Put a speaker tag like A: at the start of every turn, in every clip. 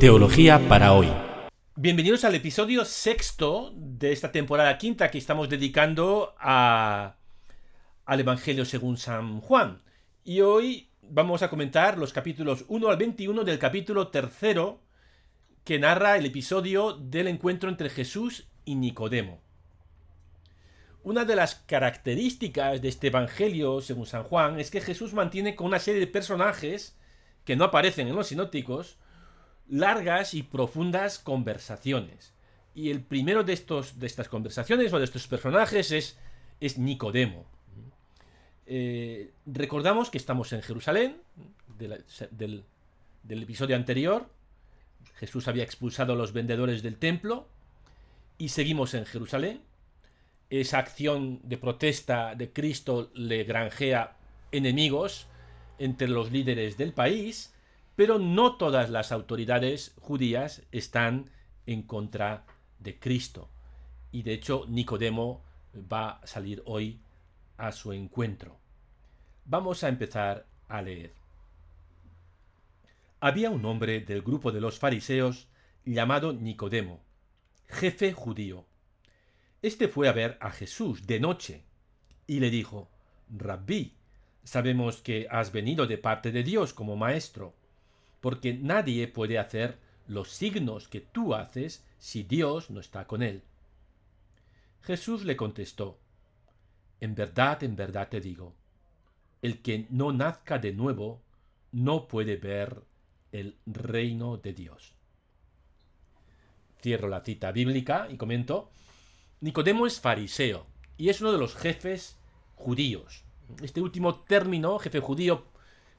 A: Teología para hoy.
B: Bienvenidos al episodio sexto de esta temporada quinta que estamos dedicando a, al Evangelio según San Juan. Y hoy vamos a comentar los capítulos 1 al 21 del capítulo tercero que narra el episodio del encuentro entre Jesús y Nicodemo. Una de las características de este Evangelio, según San Juan, es que Jesús mantiene con una serie de personajes que no aparecen en los sinópticos, largas y profundas conversaciones. Y el primero de, estos, de estas conversaciones o de estos personajes es, es Nicodemo. Eh, recordamos que estamos en Jerusalén, del, del episodio anterior. Jesús había expulsado a los vendedores del templo y seguimos en Jerusalén. Esa acción de protesta de Cristo le granjea enemigos entre los líderes del país pero no todas las autoridades judías están en contra de Cristo. Y de hecho Nicodemo va a salir hoy a su encuentro. Vamos a empezar a leer. Había un hombre del grupo de los fariseos llamado Nicodemo, jefe judío. Este fue a ver a Jesús de noche y le dijo, Rabí, sabemos que has venido de parte de Dios como maestro porque nadie puede hacer los signos que tú haces si Dios no está con él. Jesús le contestó, En verdad, en verdad te digo, el que no nazca de nuevo no puede ver el reino de Dios. Cierro la cita bíblica y comento, Nicodemo es fariseo y es uno de los jefes judíos. Este último término, jefe judío,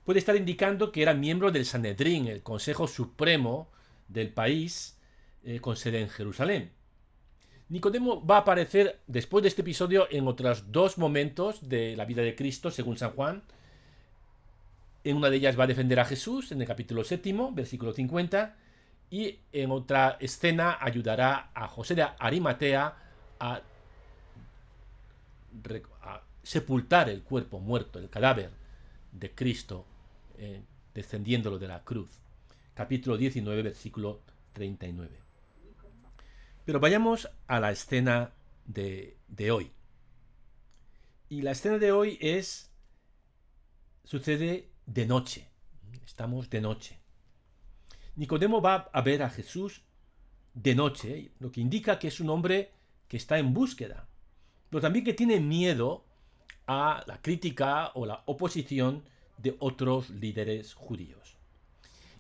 B: puede estar indicando que era miembro del Sanedrín, el Consejo Supremo del país, eh, con sede en Jerusalén. Nicodemo va a aparecer después de este episodio en otros dos momentos de la vida de Cristo, según San Juan. En una de ellas va a defender a Jesús, en el capítulo séptimo, versículo 50, y en otra escena ayudará a José de Arimatea a, a sepultar el cuerpo muerto, el cadáver de Cristo eh, descendiéndolo de la cruz. Capítulo 19, versículo 39. Pero vayamos a la escena de, de hoy. Y la escena de hoy es... sucede de noche. Estamos de noche. Nicodemo va a ver a Jesús de noche, lo que indica que es un hombre que está en búsqueda, pero también que tiene miedo a la crítica o la oposición de otros líderes judíos.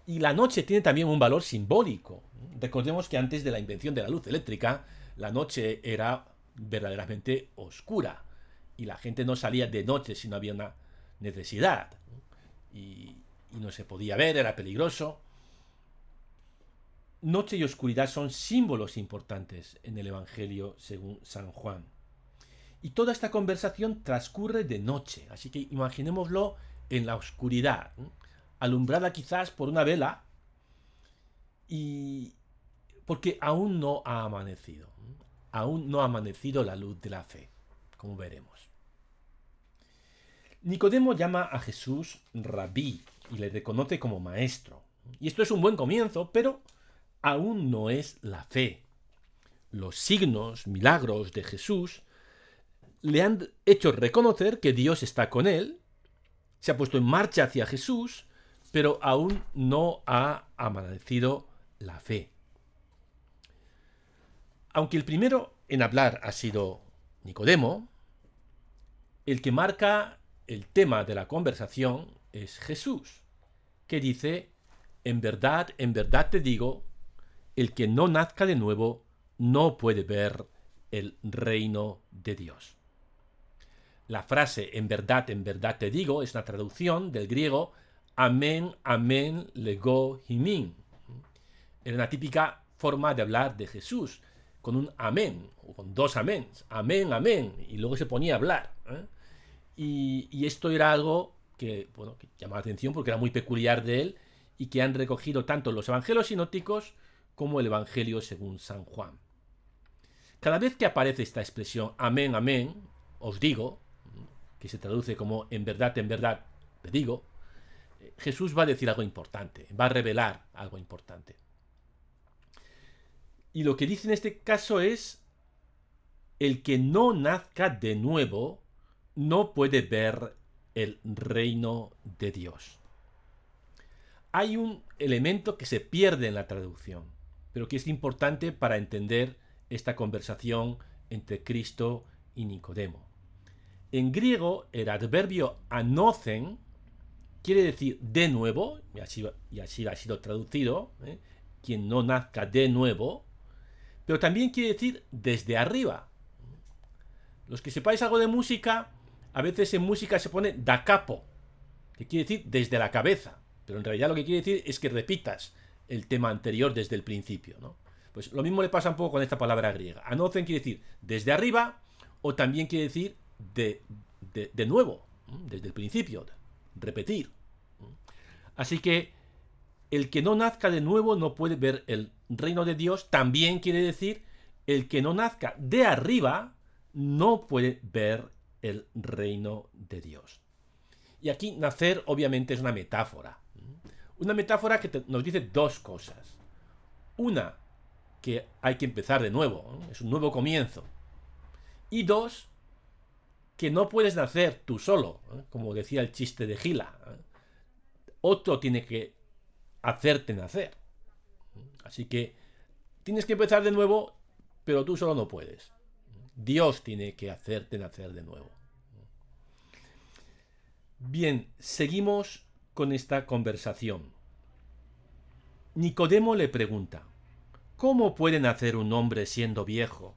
B: Y la noche tiene también un valor simbólico. Recordemos que antes de la invención de la luz eléctrica, la noche era verdaderamente oscura y la gente no salía de noche si no había una necesidad. Y, no se podía ver, era peligroso. Noche y oscuridad son símbolos importantes en el Evangelio según San Juan. Y toda esta conversación transcurre de noche, así que imaginémoslo en la oscuridad, alumbrada quizás por una vela, y porque aún no ha amanecido, aún no ha amanecido la luz de la fe, como veremos. Nicodemo llama a Jesús rabí y le reconoce como maestro. Y esto es un buen comienzo, pero aún no es la fe. Los signos, milagros de Jesús le han hecho reconocer que Dios está con él se ha puesto en marcha hacia Jesús, pero aún no ha amanecido la fe. Aunque el primero en hablar ha sido Nicodemo, el que marca el tema de la conversación es Jesús, que dice, en verdad, en verdad te digo, el que no nazca de nuevo no puede ver el reino de Dios. La frase en verdad, en verdad te digo es una traducción del griego amén, amén, lego, himin. Era una típica forma de hablar de Jesús, con un amén, o con dos améns, amén, amén, y luego se ponía a hablar. ¿eh? Y, esto era algo que, bueno, que llamaba la atención porque era muy peculiar de él y que han recogido tanto los evangelios sinópticos como el evangelio según San Juan. Cada vez que aparece esta expresión amén, amén, os digo, que se traduce como en verdad, en verdad, te digo, eh, Jesús va a decir algo importante, va a revelar algo importante. Y lo que dice en este caso es, el que no nazca de nuevo no puede ver el reino de Dios. Hay un elemento que se pierde en la traducción, pero que es importante para entender esta conversación entre Cristo y Nicodemo. En griego, el adverbio anocen quiere decir de nuevo, y así, y así ha sido traducido, ¿eh? quien no nazca de nuevo, pero también quiere decir desde arriba. Los que sepáis algo de música, a veces en música se pone da capo, que quiere decir desde la cabeza, pero en realidad lo que quiere decir es que repitas el tema anterior desde el principio. ¿no? Pues lo mismo le pasa un poco con esta palabra griega. Anocen quiere decir desde arriba o también quiere decir de, de, nuevo, desde el principio, repetir. Así que el que no nazca de nuevo no puede ver el reino de Dios, también quiere decir el que no nazca de arriba no puede ver el reino de Dios. Y aquí nacer obviamente es una metáfora. Una metáfora que nos dice dos cosas. Una, que hay que empezar de nuevo, es un nuevo comienzo. Y dos, que no puedes nacer tú solo, ¿eh? como decía el chiste de Gila. ¿eh? Otro tiene que hacerte nacer. Así que tienes que empezar de nuevo, pero tú solo no puedes. Dios tiene que hacerte nacer de nuevo. Bien, seguimos con esta conversación. Nicodemo le pregunta, ¿cómo puede nacer un hombre siendo viejo?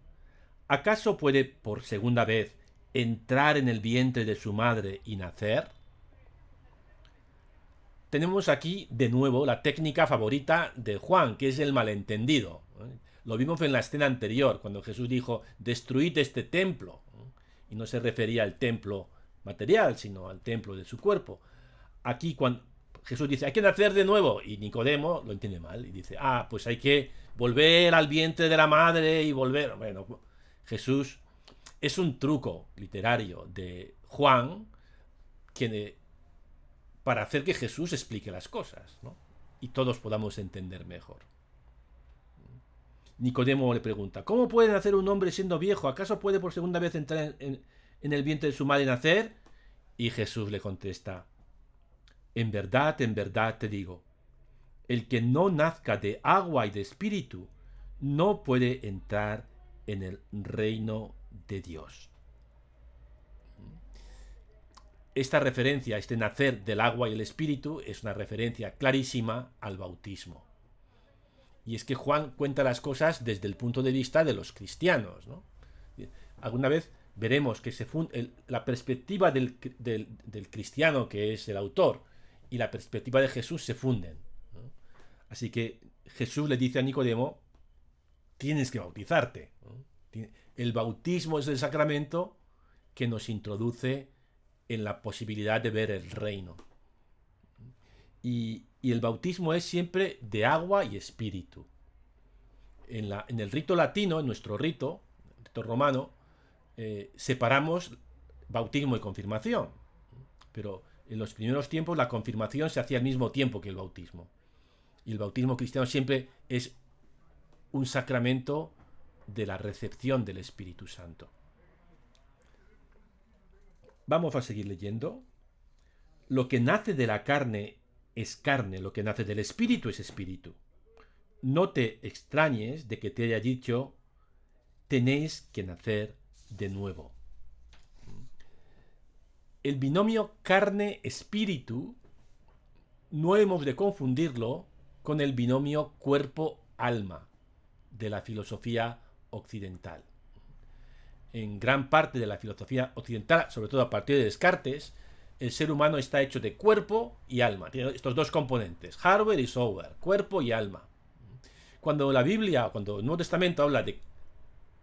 B: ¿Acaso puede por segunda vez entrar en el vientre de su madre y nacer? Tenemos aquí de nuevo la técnica favorita de Juan, que es el malentendido. Lo vimos en la escena anterior, cuando Jesús dijo, destruid este templo. Y no se refería al templo material, sino al templo de su cuerpo. Aquí cuando Jesús dice, hay que nacer de nuevo, y Nicodemo lo entiende mal, y dice, ah, pues hay que volver al vientre de la madre y volver. Bueno, Jesús es un truco literario de Juan para hacer que Jesús explique las cosas y todos podamos entender mejor. Nicodemo le pregunta, ¿cómo puede nacer un hombre siendo viejo? ¿Acaso puede por segunda vez entrar en, en el vientre de su madre y nacer? Y Jesús le contesta, en verdad, en verdad te digo, el que no nazca de agua y de espíritu no puede entrar en el reino de Dios. Esta referencia, este nacer del agua y el espíritu, es una referencia clarísima al bautismo. Y es que Juan cuenta las cosas desde el punto de vista de los cristianos. Alguna vez veremos que se la perspectiva del, cristiano, que es el autor, y la perspectiva de Jesús se funden. Así que Jesús le dice a Nicodemo, tienes que bautizarte. El bautismo es el sacramento que nos introduce en la posibilidad de ver el reino. Y, el bautismo es siempre de agua y espíritu. En, el rito latino, en nuestro rito, el rito romano, eh, separamos bautismo y confirmación. Pero en los primeros tiempos la confirmación se hacía al mismo tiempo que el bautismo. Y el bautismo cristiano siempre es un sacramento de la recepción del Espíritu Santo. Vamos a seguir leyendo. Lo que nace de la carne es carne, lo que nace del Espíritu es Espíritu. No te extrañes de que te haya dicho, tenéis que nacer de nuevo. El binomio carne-espíritu no hemos de confundirlo con el binomio cuerpo-alma de la filosofía occidental. En gran parte de la filosofía occidental, sobre todo a partir de Descartes, el ser humano está hecho de cuerpo y alma. Tiene estos dos componentes, hardware y software, cuerpo y alma. Cuando la Biblia, cuando el Nuevo Testamento habla de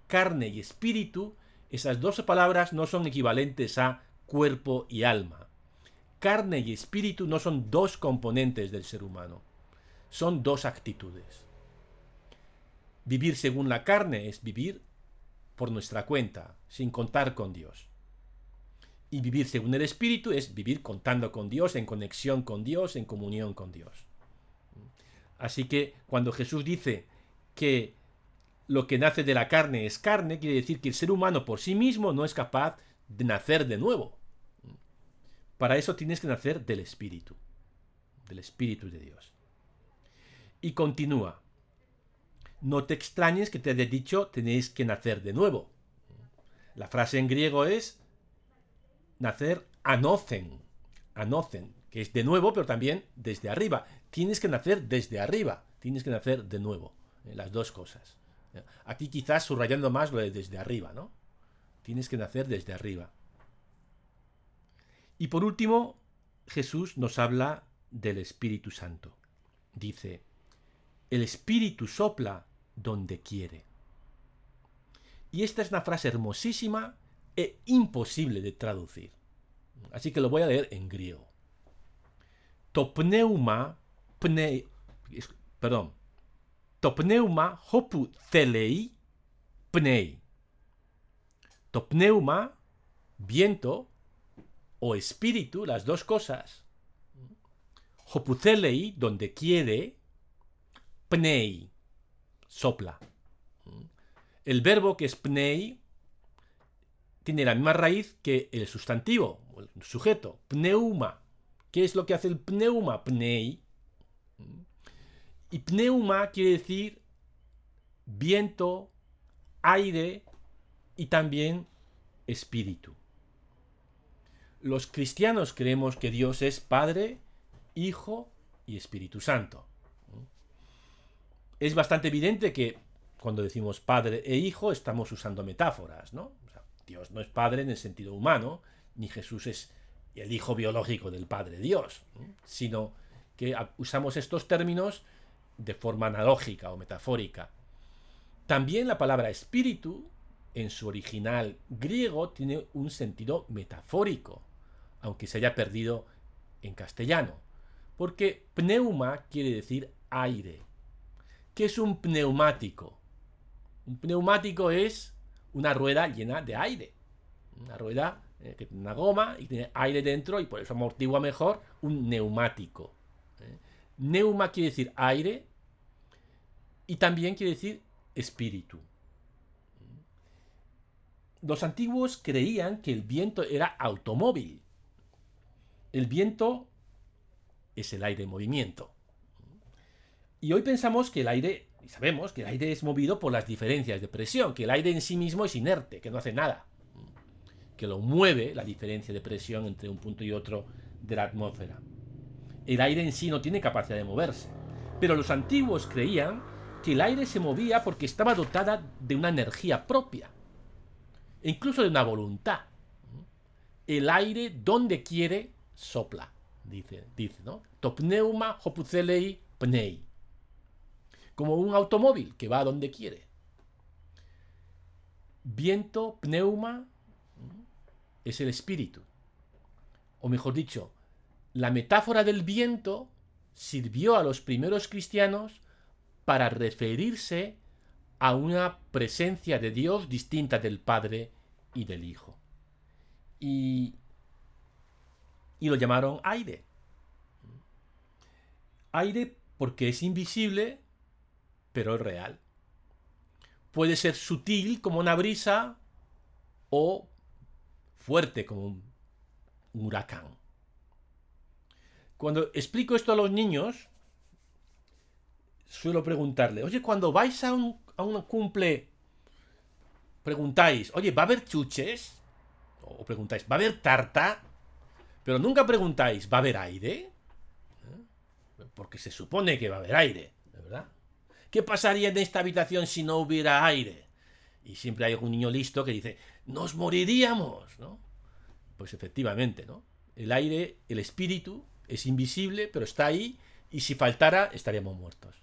B: carne y espíritu, esas dos palabras no son equivalentes a cuerpo y alma. Carne y espíritu no son dos componentes del ser humano, son dos actitudes. Vivir según la carne es vivir por nuestra cuenta, sin contar con Dios. Y vivir según el Espíritu es vivir contando con Dios, en conexión con Dios, en comunión con Dios. Así que cuando Jesús dice que lo que nace de la carne es carne, quiere decir que el ser humano por sí mismo no es capaz de nacer de nuevo. Para eso tienes que nacer del Espíritu, del Espíritu de Dios. Y continúa. No te extrañes que te haya dicho tenéis que nacer de nuevo. La frase en griego es nacer anocen, anocen, que es de nuevo, pero también desde arriba. Tienes que nacer desde arriba, tienes que nacer de nuevo. Eh, las dos cosas. Aquí quizás subrayando más lo de desde arriba, ¿no? Tienes que nacer desde arriba. Y por último, Jesús nos habla del Espíritu Santo. Dice, el Espíritu sopla donde quiere. Y esta es una frase hermosísima e imposible de traducir. Así que lo voy a leer en griego. Topneuma perdón. Topneuma hopu thelei pnei. Topneuma, viento, o espíritu, las dos cosas. Hopucelei, donde quiere, pnei, sopla. El verbo que es pnei tiene la misma raíz que el sustantivo, el sujeto, pneuma. ¿Qué es lo que hace el pneuma? Pnei. Y pneuma quiere decir viento, aire y también espíritu. Los cristianos creemos que Dios es Padre, Hijo y Espíritu Santo. Es bastante evidente que cuando decimos Padre e Hijo estamos usando metáforas, ¿no? Dios no es Padre en el sentido humano, ni Jesús es el Hijo biológico del Padre Dios, sino que usamos estos términos de forma analógica o metafórica. También la palabra espíritu, en su original griego, tiene un sentido metafórico aunque se haya perdido en castellano. Porque pneuma quiere decir aire. ¿Qué es un pneumático? Un pneumático es una rueda llena de aire. Una rueda eh, que tiene una goma y tiene aire dentro y por eso amortigua mejor un neumático. ¿eh? Neuma quiere decir aire y también quiere decir espíritu. Los antiguos creían que el viento era automóvil el viento es el aire en movimiento. Y hoy pensamos que el aire, y sabemos que el aire es movido por las diferencias de presión, que el aire en sí mismo es inerte, que no hace nada, que lo mueve la diferencia de presión entre un punto y otro de la atmósfera. El aire en sí no tiene capacidad de moverse, pero los antiguos creían que el aire se movía porque estaba dotada de una energía propia, e incluso de una voluntad. El aire donde quiere sopla, dice, dice, ¿no? Topneuma hopucelei pnei. Como un automóvil que va a donde quiere. Viento, pneuma, es el espíritu. O mejor dicho, la metáfora del viento sirvió a los primeros cristianos para referirse a una presencia de Dios distinta del Padre y del Hijo. Y y lo llamaron aire. Aire porque es invisible, pero es real. Puede ser sutil como una brisa o fuerte como un huracán. Cuando explico esto a los niños, suelo preguntarle, oye, cuando vais a un, a un cumple, preguntáis, oye, ¿va a haber chuches? O preguntáis, ¿va a haber tarta? Pero nunca preguntáis, ¿va a haber aire? ¿Eh? Porque se supone que va a haber aire. ¿Qué pasaría en esta habitación si no hubiera aire? Y siempre hay algún niño listo que dice, nos moriríamos, ¿no? Pues efectivamente, ¿no? El aire, el espíritu, es invisible, pero está ahí, y si faltara, estaríamos muertos.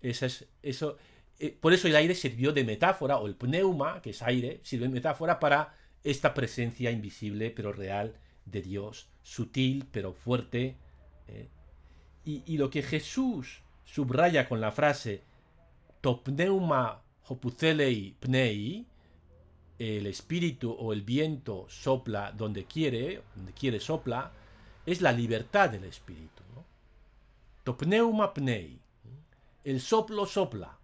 B: Eso es, eso, eh, por eso el aire sirvió de metáfora, o el pneuma, que es aire, sirve de metáfora para esta presencia invisible pero real de Dios, sutil pero fuerte. ¿eh? Y, lo que Jesús subraya con la frase Topneuma hopucelei pnei, el espíritu o el viento sopla donde quiere, donde quiere sopla, es la libertad del espíritu. Topneuma pnei, el soplo sopla,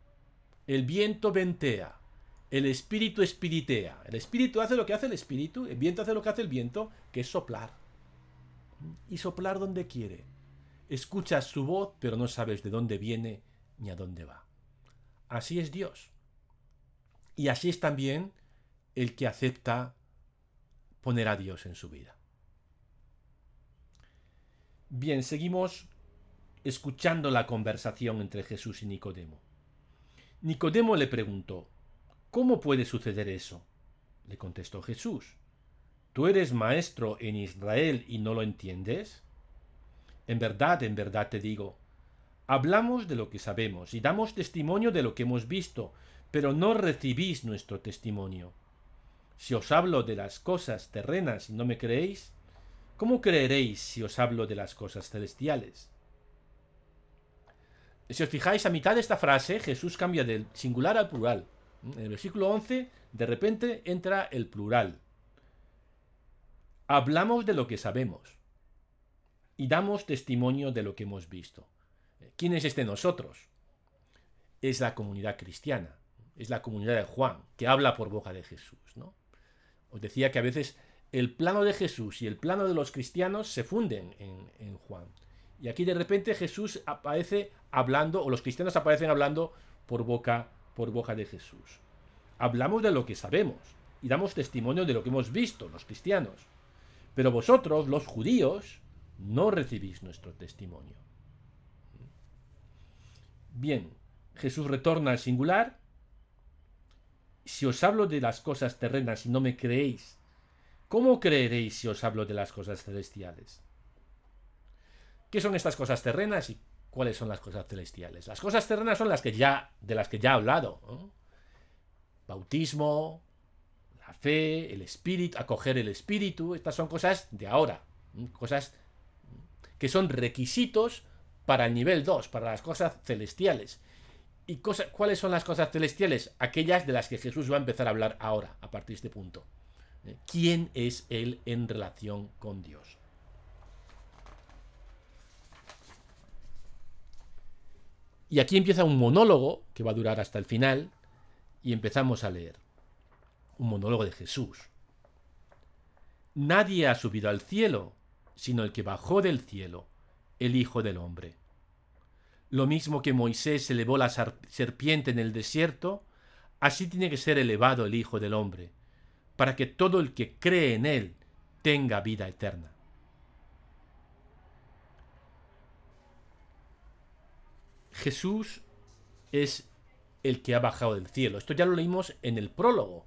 B: el viento ventea, el espíritu espiritea. El espíritu hace lo que hace el espíritu, el viento hace lo que hace el viento, que es soplar. Y soplar donde quiere. Escuchas su voz, pero no sabes de dónde viene ni a dónde va. Así es Dios. Y así es también el que acepta poner a Dios en su vida. Bien, seguimos escuchando la conversación entre Jesús y Nicodemo. Nicodemo le preguntó, ¿Cómo puede suceder eso? Le contestó Jesús, ¿tú eres maestro en Israel y no lo entiendes? En verdad, en verdad te digo, hablamos de lo que sabemos y damos testimonio de lo que hemos visto, pero no recibís nuestro testimonio. Si os hablo de las cosas terrenas y no me creéis, ¿cómo creeréis si os hablo de las cosas celestiales? Si os fijáis, a mitad de esta frase Jesús cambia del singular al plural. En el versículo 11, de repente entra el plural. Hablamos de lo que sabemos y damos testimonio de lo que hemos visto. ¿Quién es este nosotros? Es la comunidad cristiana, es la comunidad de Juan, que habla por boca de Jesús. ¿no? Os decía que a veces el plano de Jesús y el plano de los cristianos se funden en, en Juan. Y aquí de repente Jesús aparece hablando, o los cristianos aparecen hablando por boca, por boca de Jesús. Hablamos de lo que sabemos y damos testimonio de lo que hemos visto, los cristianos. Pero vosotros, los judíos, no recibís nuestro testimonio. Bien, Jesús retorna al singular. Si os hablo de las cosas terrenas y no me creéis, ¿cómo creeréis si os hablo de las cosas celestiales? ¿Qué son estas cosas terrenas y cuáles son las cosas celestiales? Las cosas terrenas son las que ya, de las que ya he hablado. Bautismo, la fe, el espíritu, acoger el espíritu. Estas son cosas de ahora. Cosas que son requisitos para el nivel 2, para las cosas celestiales. ¿Y cuáles son las cosas celestiales? Aquellas de las que Jesús va a empezar a hablar ahora, a partir de este punto. ¿Eh? ¿Quién es Él en relación con Dios? Y aquí empieza un monólogo que va a durar hasta el final y empezamos a leer. Un monólogo de Jesús. Nadie ha subido al cielo, sino el que bajó del cielo, el Hijo del Hombre. Lo mismo que Moisés elevó la serpiente en el desierto, así tiene que ser elevado el Hijo del Hombre, para que todo el que cree en él tenga vida eterna. Jesús es el que ha bajado del cielo. Esto ya lo leímos en el prólogo.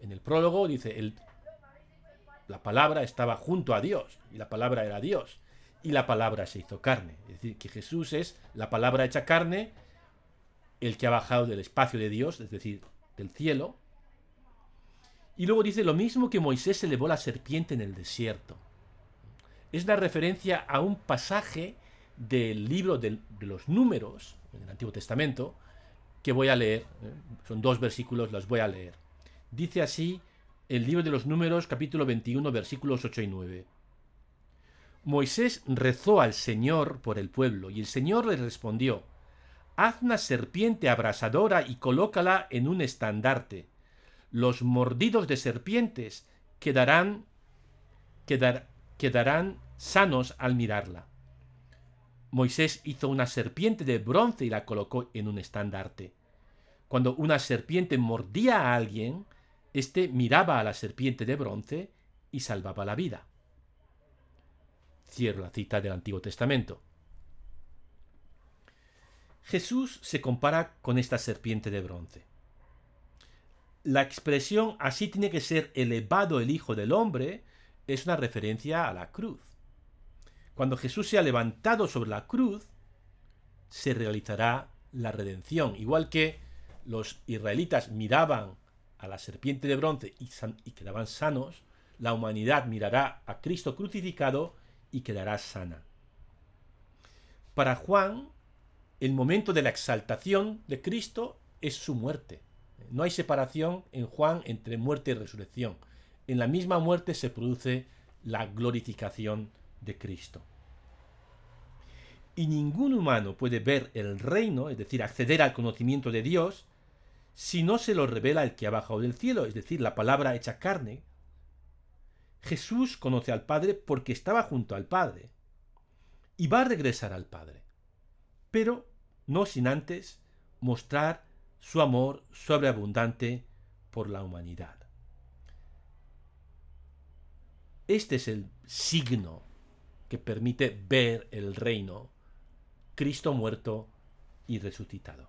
B: En el prólogo dice, el, la palabra estaba junto a Dios y la palabra era Dios y la palabra se hizo carne. Es decir, que Jesús es la palabra hecha carne, el que ha bajado del espacio de Dios, es decir, del cielo. Y luego dice lo mismo que Moisés elevó la serpiente en el desierto. Es la referencia a un pasaje del libro de, los números, en el Antiguo Testamento, que voy a leer. ¿eh? Son dos versículos, los voy a leer. Dice así el libro de los números, capítulo 21, versículos 8 y 9. Moisés rezó al Señor por el pueblo, y el Señor le respondió, Haz una serpiente abrasadora y colócala en un estandarte. Los mordidos de serpientes quedarán, quedarán sanos al mirarla. Moisés hizo una serpiente de bronce y la colocó en un estandarte. Cuando una serpiente mordía a alguien, éste miraba a la serpiente de bronce y salvaba la vida. Cierro la cita del Antiguo Testamento. Jesús se compara con esta serpiente de bronce. La expresión así tiene que ser elevado el Hijo del Hombre es una referencia a la cruz. Cuando Jesús sea levantado sobre la cruz, se realizará la redención. Igual que los israelitas miraban a la serpiente de bronce y, quedaban sanos, la humanidad mirará a Cristo crucificado y quedará sana. Para Juan, el momento de la exaltación de Cristo es su muerte. No hay separación en Juan entre muerte y resurrección. En la misma muerte se produce la glorificación de Cristo. Y ningún humano puede ver el reino, es decir, acceder al conocimiento de Dios, si no se lo revela el que ha bajado del cielo, es decir, la palabra hecha carne. Jesús conoce al Padre porque estaba junto al Padre y va a regresar al Padre, pero no sin antes mostrar su amor sobreabundante por la humanidad. Este es el signo que permite ver el reino, Cristo muerto y resucitado.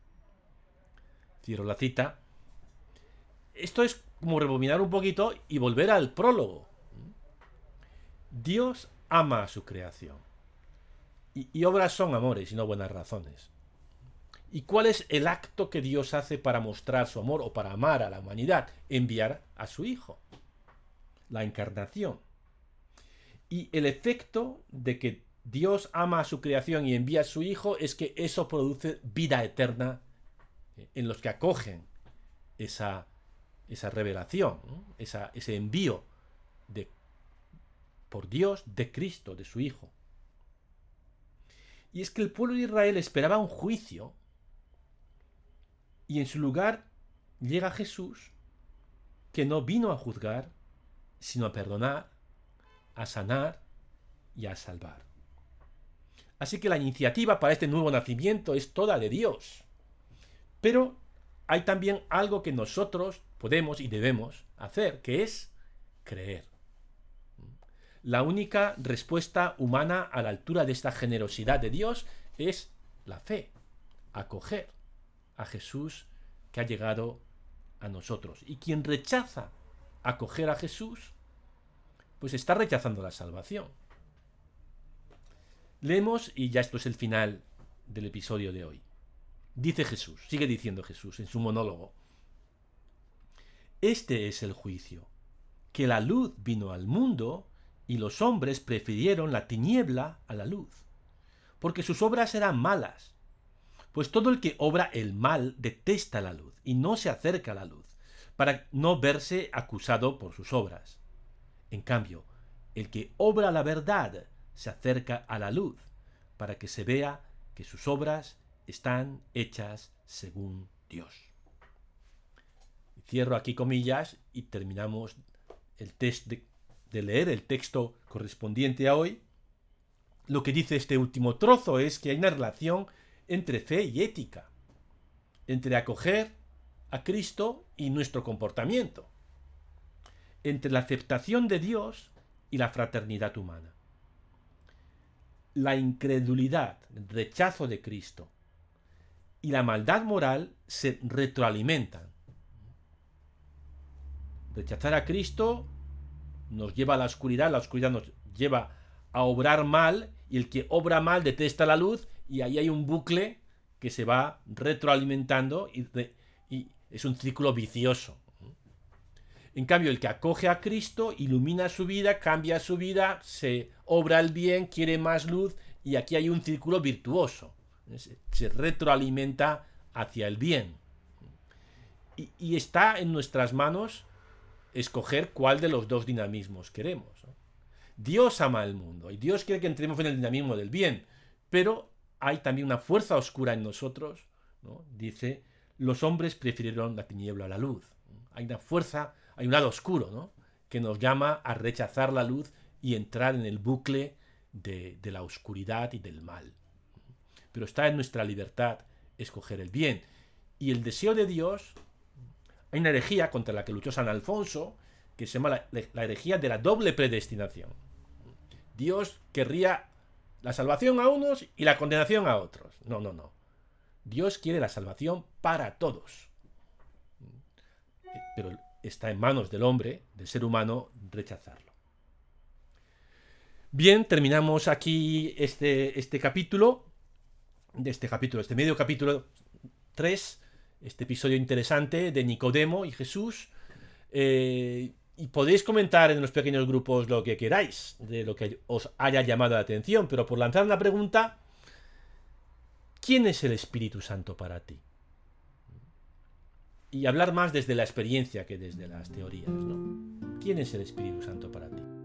B: Cierro la cita. Esto es como rebobinar un poquito y volver al prólogo. Dios ama a su creación. Y, obras son amores y no buenas razones. ¿Y cuál es el acto que Dios hace para mostrar su amor o para amar a la humanidad? Enviar a su Hijo. La encarnación. Y el efecto de que Dios ama a su creación y envía a su Hijo es que eso produce vida eterna en los que acogen esa, esa revelación, ese envío de, por Dios de Cristo, de su Hijo. Y es que el pueblo de Israel esperaba un juicio y en su lugar llega Jesús que no vino a juzgar, sino a perdonar, a sanar y a salvar. Así que la iniciativa para este nuevo nacimiento es toda de Dios. Pero hay también algo que nosotros podemos y debemos hacer, que es creer. La única respuesta humana a la altura de esta generosidad de Dios es la fe, acoger a Jesús que ha llegado a nosotros. Y quien rechaza acoger a Jesús, pues está rechazando la salvación. Leemos, y ya esto es el final del episodio de hoy. Dice Jesús, sigue diciendo Jesús en su monólogo. Este es el juicio, que la luz vino al mundo y los hombres prefirieron la tiniebla a la luz, porque sus obras eran malas. Pues todo el que obra el mal detesta la luz y no se acerca a la luz, para no verse acusado por sus obras. En cambio, el que obra la verdad se acerca a la luz, para que se vea que sus obras están hechas según Dios. Cierro aquí comillas y terminamos el test de, de leer el texto correspondiente a hoy. Lo que dice este último trozo es que hay una relación entre fe y ética, entre acoger a Cristo y nuestro comportamiento, entre la aceptación de Dios y la fraternidad humana. La incredulidad, el rechazo de Cristo, y la maldad moral se retroalimentan. Rechazar a Cristo nos lleva a la oscuridad, la oscuridad nos lleva a obrar mal y el que obra mal detesta la luz y ahí hay un bucle que se va retroalimentando y, y es un círculo vicioso. En cambio, el que acoge a Cristo ilumina su vida, cambia su vida, se obra el bien, quiere más luz y aquí hay un círculo virtuoso se retroalimenta hacia el bien. Y, está en nuestras manos escoger cuál de los dos dinamismos queremos. Dios ama el mundo y Dios quiere que entremos en el dinamismo del bien, pero hay también una fuerza oscura en nosotros, dice, los hombres prefirieron la tiniebla a la luz. Hay una fuerza, hay un lado oscuro, que nos llama a rechazar la luz y entrar en el bucle de la oscuridad y del mal pero está en nuestra libertad escoger el bien. Y el deseo de Dios, hay una herejía contra la que luchó San Alfonso, que se llama la, herejía de la doble predestinación. Dios querría la salvación a unos y la condenación a otros. No, no, no. Dios quiere la salvación para todos. Pero está en manos del hombre, del ser humano, rechazarlo. Bien, terminamos aquí este, este capítulo de este capítulo, este medio capítulo 3, este episodio interesante de Nicodemo y Jesús. Eh, y podéis comentar en los pequeños grupos lo que queráis, de lo que os haya llamado la atención, pero por lanzar una pregunta, ¿quién es el Espíritu Santo para ti? Y hablar más desde la experiencia que desde las teorías, ¿no? ¿Quién es el Espíritu Santo para ti?